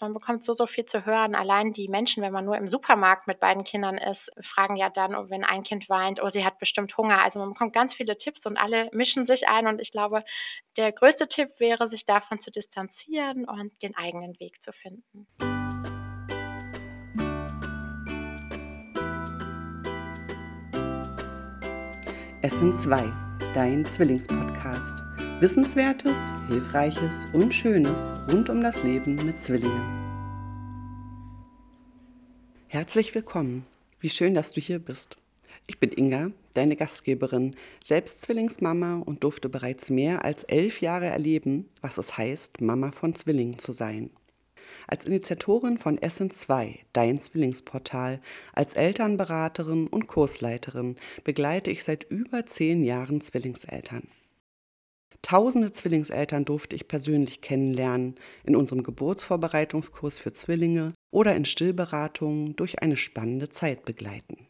Man bekommt so, so viel zu hören. Allein die Menschen, wenn man nur im Supermarkt mit beiden Kindern ist, fragen ja dann, oh, wenn ein Kind weint, oh, sie hat bestimmt Hunger. Also man bekommt ganz viele Tipps und alle mischen sich ein. Und ich glaube, der größte Tipp wäre, sich davon zu distanzieren und den eigenen Weg zu finden. Essen 2, dein Zwillingspodcast. Wissenswertes, Hilfreiches und Schönes rund um das Leben mit Zwillingen. Herzlich willkommen. Wie schön, dass du hier bist. Ich bin Inga, deine Gastgeberin, selbst Zwillingsmama und durfte bereits mehr als elf Jahre erleben, was es heißt, Mama von Zwillingen zu sein. Als Initiatorin von Essen 2, dein Zwillingsportal, als Elternberaterin und Kursleiterin begleite ich seit über zehn Jahren Zwillingseltern. Tausende Zwillingseltern durfte ich persönlich kennenlernen, in unserem Geburtsvorbereitungskurs für Zwillinge oder in Stillberatungen durch eine spannende Zeit begleiten.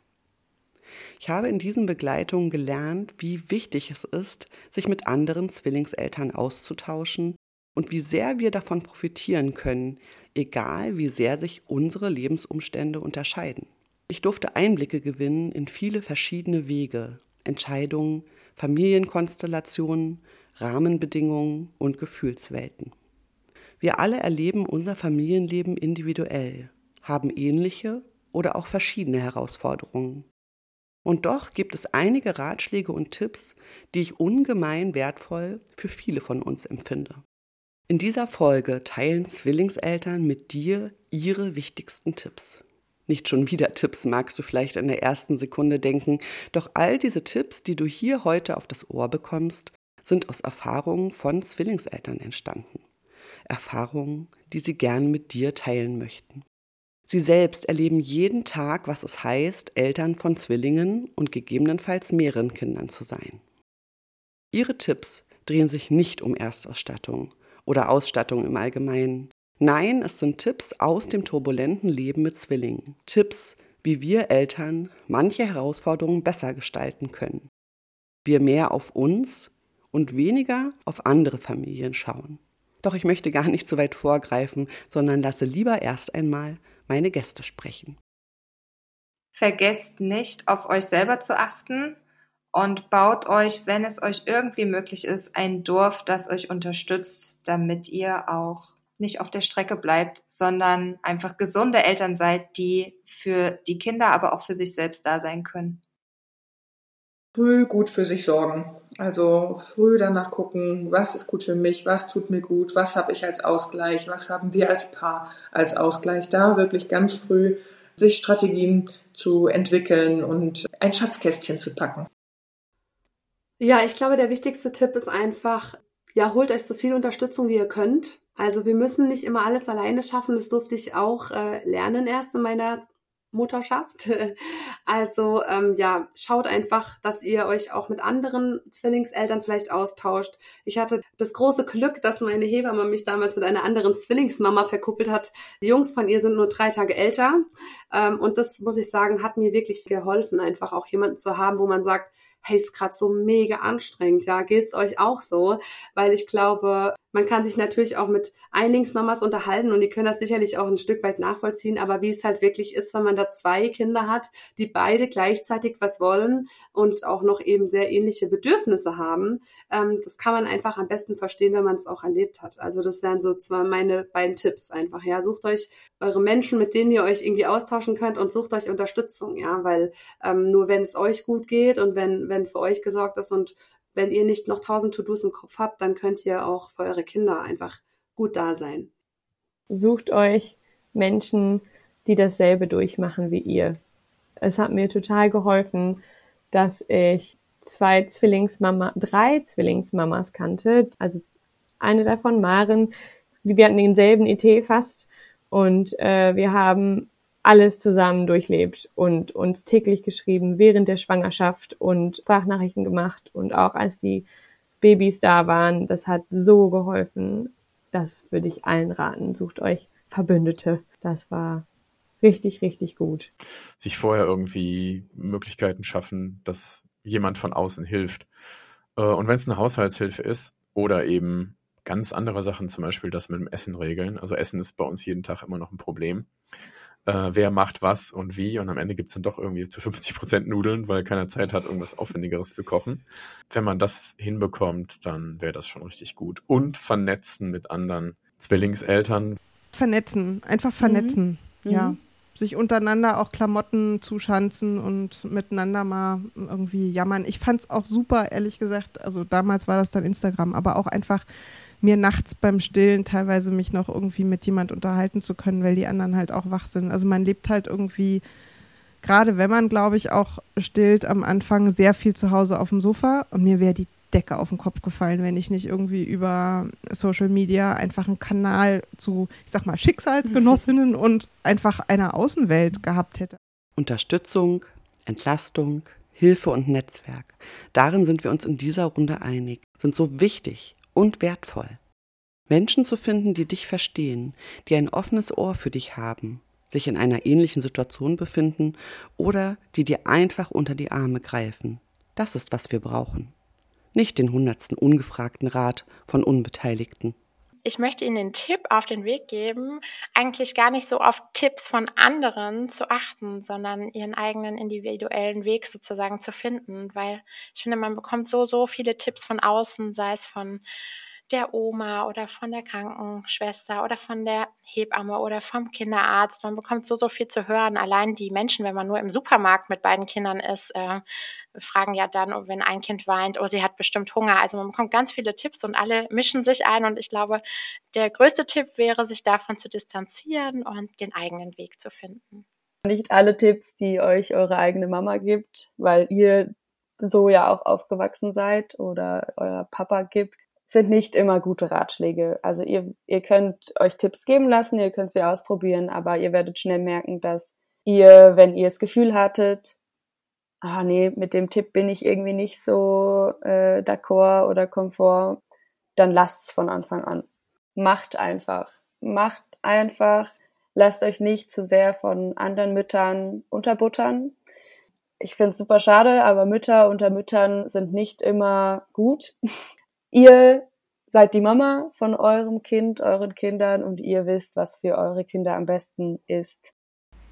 Ich habe in diesen Begleitungen gelernt, wie wichtig es ist, sich mit anderen Zwillingseltern auszutauschen und wie sehr wir davon profitieren können, egal wie sehr sich unsere Lebensumstände unterscheiden. Ich durfte Einblicke gewinnen in viele verschiedene Wege, Entscheidungen, Familienkonstellationen, Rahmenbedingungen und Gefühlswelten. Wir alle erleben unser Familienleben individuell, haben ähnliche oder auch verschiedene Herausforderungen. Und doch gibt es einige Ratschläge und Tipps, die ich ungemein wertvoll für viele von uns empfinde. In dieser Folge teilen Zwillingseltern mit dir ihre wichtigsten Tipps. Nicht schon wieder Tipps, magst du vielleicht in der ersten Sekunde denken, doch all diese Tipps, die du hier heute auf das Ohr bekommst, sind aus Erfahrungen von Zwillingseltern entstanden. Erfahrungen, die sie gern mit dir teilen möchten. Sie selbst erleben jeden Tag, was es heißt, Eltern von Zwillingen und gegebenenfalls mehreren Kindern zu sein. Ihre Tipps drehen sich nicht um Erstausstattung oder Ausstattung im Allgemeinen. Nein, es sind Tipps aus dem turbulenten Leben mit Zwillingen. Tipps, wie wir Eltern manche Herausforderungen besser gestalten können. Wir mehr auf uns und weniger auf andere Familien schauen. Doch ich möchte gar nicht zu weit vorgreifen, sondern lasse lieber erst einmal meine Gäste sprechen. Vergesst nicht, auf euch selber zu achten und baut euch, wenn es euch irgendwie möglich ist, ein Dorf, das euch unterstützt, damit ihr auch nicht auf der Strecke bleibt, sondern einfach gesunde Eltern seid, die für die Kinder, aber auch für sich selbst da sein können. Früh gut für sich sorgen. Also früh danach gucken, was ist gut für mich, was tut mir gut, was habe ich als Ausgleich, was haben wir als Paar als Ausgleich. Da wirklich ganz früh sich Strategien zu entwickeln und ein Schatzkästchen zu packen. Ja, ich glaube, der wichtigste Tipp ist einfach, ja, holt euch so viel Unterstützung, wie ihr könnt. Also wir müssen nicht immer alles alleine schaffen. Das durfte ich auch äh, lernen erst in meiner Mutterschaft. Also ähm, ja, schaut einfach, dass ihr euch auch mit anderen Zwillingseltern vielleicht austauscht. Ich hatte das große Glück, dass meine Hebamme mich damals mit einer anderen Zwillingsmama verkuppelt hat. Die Jungs von ihr sind nur drei Tage älter. Ähm, und das, muss ich sagen, hat mir wirklich geholfen, einfach auch jemanden zu haben, wo man sagt, hey, ist gerade so mega anstrengend, ja, geht's euch auch so? Weil ich glaube, man kann sich natürlich auch mit Einlingsmamas unterhalten und die können das sicherlich auch ein Stück weit nachvollziehen, aber wie es halt wirklich ist, wenn man da zwei Kinder hat, die beide gleichzeitig was wollen und auch noch eben sehr ähnliche Bedürfnisse haben, ähm, das kann man einfach am besten verstehen, wenn man es auch erlebt hat. Also das wären so zwar meine beiden Tipps einfach, ja, sucht euch eure Menschen, mit denen ihr euch irgendwie austauschen könnt und sucht euch Unterstützung, ja, weil ähm, nur wenn es euch gut geht und wenn, wenn für euch gesorgt ist und wenn ihr nicht noch tausend To-Dos im Kopf habt, dann könnt ihr auch für eure Kinder einfach gut da sein. Sucht euch Menschen, die dasselbe durchmachen wie ihr. Es hat mir total geholfen, dass ich zwei Zwillingsmama, drei Zwillingsmamas kannte. Also eine davon, Maren, die wir hatten denselben ET fast und äh, wir haben alles zusammen durchlebt und uns täglich geschrieben während der Schwangerschaft und Sprachnachrichten gemacht und auch als die Babys da waren. Das hat so geholfen. Das würde ich allen raten. Sucht euch Verbündete. Das war richtig, richtig gut. Sich vorher irgendwie Möglichkeiten schaffen, dass jemand von außen hilft. Äh, und wenn es eine Haushaltshilfe ist oder eben ganz andere Sachen, zum Beispiel das mit dem Essen regeln. Also Essen ist bei uns jeden Tag immer noch ein Problem. Äh, wer macht was und wie und am Ende gibt's dann doch irgendwie zu 50 Prozent Nudeln, weil keiner Zeit hat, irgendwas Aufwendigeres zu kochen. Wenn man das hinbekommt, dann wäre das schon richtig gut. Und vernetzen mit anderen Zwillingseltern. Vernetzen, einfach vernetzen, mhm. ja. Mhm sich untereinander auch Klamotten zuschanzen und miteinander mal irgendwie jammern. Ich fand es auch super, ehrlich gesagt. Also damals war das dann Instagram, aber auch einfach mir nachts beim Stillen teilweise mich noch irgendwie mit jemand unterhalten zu können, weil die anderen halt auch wach sind. Also man lebt halt irgendwie, gerade wenn man, glaube ich, auch stillt am Anfang sehr viel zu Hause auf dem Sofa und mir wäre die Decke auf den Kopf gefallen, wenn ich nicht irgendwie über Social Media einfach einen Kanal zu, ich sag mal, Schicksalsgenossinnen und einfach einer Außenwelt gehabt hätte. Unterstützung, Entlastung, Hilfe und Netzwerk. Darin sind wir uns in dieser Runde einig, sind so wichtig und wertvoll. Menschen zu finden, die dich verstehen, die ein offenes Ohr für dich haben, sich in einer ähnlichen Situation befinden oder die dir einfach unter die Arme greifen. Das ist, was wir brauchen nicht den hundertsten ungefragten Rat von Unbeteiligten. Ich möchte Ihnen den Tipp auf den Weg geben, eigentlich gar nicht so auf Tipps von anderen zu achten, sondern Ihren eigenen individuellen Weg sozusagen zu finden, weil ich finde, man bekommt so, so viele Tipps von außen, sei es von der Oma oder von der Krankenschwester oder von der Hebamme oder vom Kinderarzt. Man bekommt so, so viel zu hören. Allein die Menschen, wenn man nur im Supermarkt mit beiden Kindern ist, äh, fragen ja dann, oh, wenn ein Kind weint, oh, sie hat bestimmt Hunger. Also man bekommt ganz viele Tipps und alle mischen sich ein. Und ich glaube, der größte Tipp wäre, sich davon zu distanzieren und den eigenen Weg zu finden. Nicht alle Tipps, die euch eure eigene Mama gibt, weil ihr so ja auch aufgewachsen seid oder euer Papa gibt, sind nicht immer gute Ratschläge. Also ihr, ihr könnt euch Tipps geben lassen, ihr könnt sie ausprobieren, aber ihr werdet schnell merken, dass ihr, wenn ihr das Gefühl hattet, ah nee, mit dem Tipp bin ich irgendwie nicht so äh, d'accord oder komfort, dann lasst's von Anfang an. Macht einfach. Macht einfach. Lasst euch nicht zu sehr von anderen Müttern unterbuttern. Ich finde es super schade, aber Mütter unter Müttern sind nicht immer gut. Ihr seid die Mama von eurem Kind, euren Kindern und ihr wisst, was für eure Kinder am besten ist.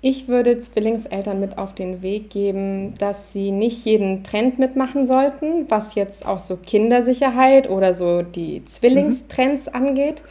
Ich würde Zwillingseltern mit auf den Weg geben, dass sie nicht jeden Trend mitmachen sollten, was jetzt auch so Kindersicherheit oder so die Zwillingstrends mhm. angeht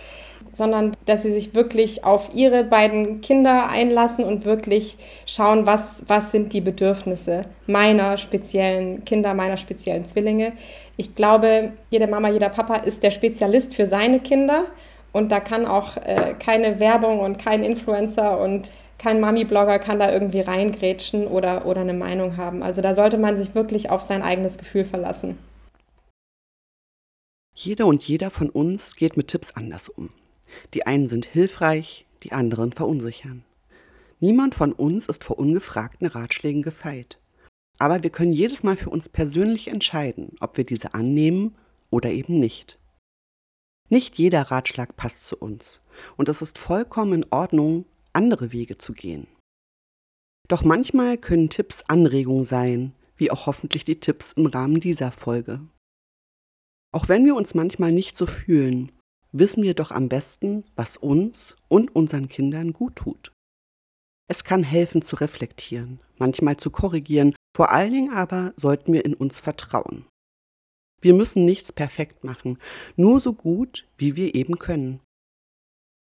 sondern dass sie sich wirklich auf ihre beiden Kinder einlassen und wirklich schauen, was, was sind die Bedürfnisse meiner speziellen Kinder, meiner speziellen Zwillinge. Ich glaube, jede Mama, jeder Papa ist der Spezialist für seine Kinder und da kann auch äh, keine Werbung und kein Influencer und kein Mami-Blogger kann da irgendwie reingrätschen oder, oder eine Meinung haben. Also da sollte man sich wirklich auf sein eigenes Gefühl verlassen. Jede und jeder von uns geht mit Tipps anders um. Die einen sind hilfreich, die anderen verunsichern. Niemand von uns ist vor ungefragten Ratschlägen gefeit. Aber wir können jedes Mal für uns persönlich entscheiden, ob wir diese annehmen oder eben nicht. Nicht jeder Ratschlag passt zu uns, und es ist vollkommen in Ordnung, andere Wege zu gehen. Doch manchmal können Tipps Anregungen sein, wie auch hoffentlich die Tipps im Rahmen dieser Folge. Auch wenn wir uns manchmal nicht so fühlen wissen wir doch am besten, was uns und unseren Kindern gut tut. Es kann helfen zu reflektieren, manchmal zu korrigieren, vor allen Dingen aber sollten wir in uns vertrauen. Wir müssen nichts perfekt machen, nur so gut, wie wir eben können.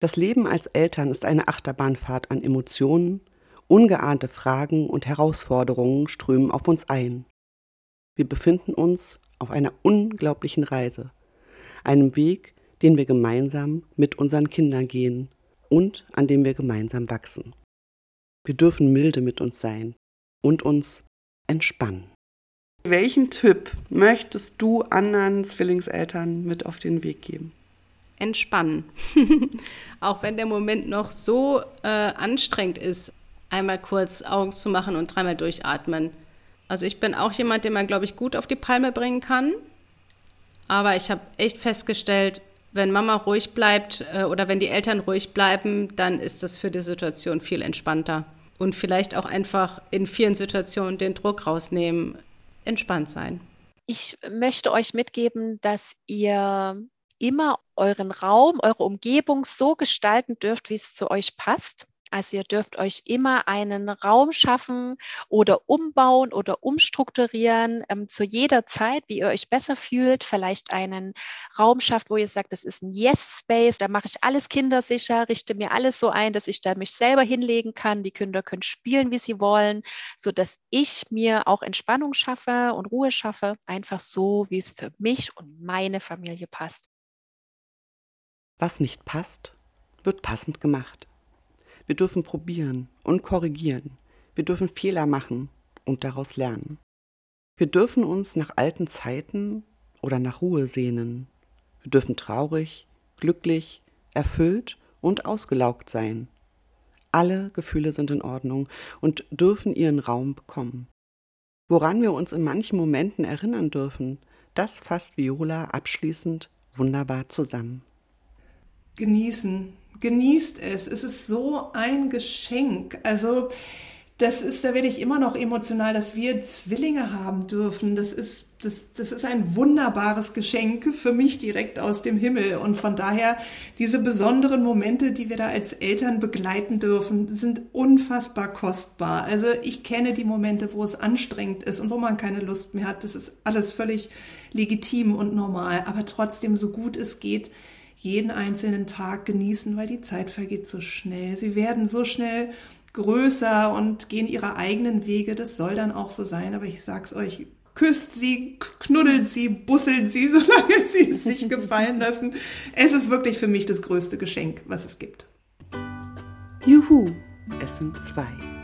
Das Leben als Eltern ist eine Achterbahnfahrt an Emotionen, ungeahnte Fragen und Herausforderungen strömen auf uns ein. Wir befinden uns auf einer unglaublichen Reise, einem Weg, den wir gemeinsam mit unseren Kindern gehen und an dem wir gemeinsam wachsen. Wir dürfen milde mit uns sein und uns entspannen. Welchen Tipp möchtest du anderen Zwillingseltern mit auf den Weg geben? Entspannen. Auch wenn der Moment noch so äh, anstrengend ist, einmal kurz Augen zu machen und dreimal durchatmen. Also ich bin auch jemand, den man, glaube ich, gut auf die Palme bringen kann. Aber ich habe echt festgestellt, wenn Mama ruhig bleibt äh, oder wenn die Eltern ruhig bleiben, dann ist das für die Situation viel entspannter. Und vielleicht auch einfach in vielen Situationen den Druck rausnehmen, entspannt sein. Ich möchte euch mitgeben, dass ihr immer euren Raum, eure Umgebung so gestalten dürft, wie es zu euch passt. Also ihr dürft euch immer einen Raum schaffen oder umbauen oder umstrukturieren ähm, zu jeder Zeit, wie ihr euch besser fühlt. Vielleicht einen Raum schafft, wo ihr sagt, das ist ein Yes-Space, da mache ich alles kindersicher, richte mir alles so ein, dass ich da mich selber hinlegen kann. Die Kinder können spielen, wie sie wollen, sodass ich mir auch Entspannung schaffe und Ruhe schaffe, einfach so, wie es für mich und meine Familie passt. Was nicht passt, wird passend gemacht. Wir dürfen probieren und korrigieren. Wir dürfen Fehler machen und daraus lernen. Wir dürfen uns nach alten Zeiten oder nach Ruhe sehnen. Wir dürfen traurig, glücklich, erfüllt und ausgelaugt sein. Alle Gefühle sind in Ordnung und dürfen ihren Raum bekommen. Woran wir uns in manchen Momenten erinnern dürfen, das fasst Viola abschließend wunderbar zusammen. Genießen, genießt es. Es ist so ein Geschenk. Also das ist, da werde ich immer noch emotional, dass wir Zwillinge haben dürfen. Das ist, das, das ist ein wunderbares Geschenk für mich direkt aus dem Himmel. Und von daher, diese besonderen Momente, die wir da als Eltern begleiten dürfen, sind unfassbar kostbar. Also ich kenne die Momente, wo es anstrengend ist und wo man keine Lust mehr hat. Das ist alles völlig legitim und normal. Aber trotzdem, so gut es geht, jeden einzelnen Tag genießen, weil die Zeit vergeht so schnell. Sie werden so schnell größer und gehen ihre eigenen Wege. Das soll dann auch so sein. Aber ich sag's euch, küsst sie, knuddelt sie, busselt sie, solange sie es sich gefallen lassen. Es ist wirklich für mich das größte Geschenk, was es gibt. Juhu, es sind zwei.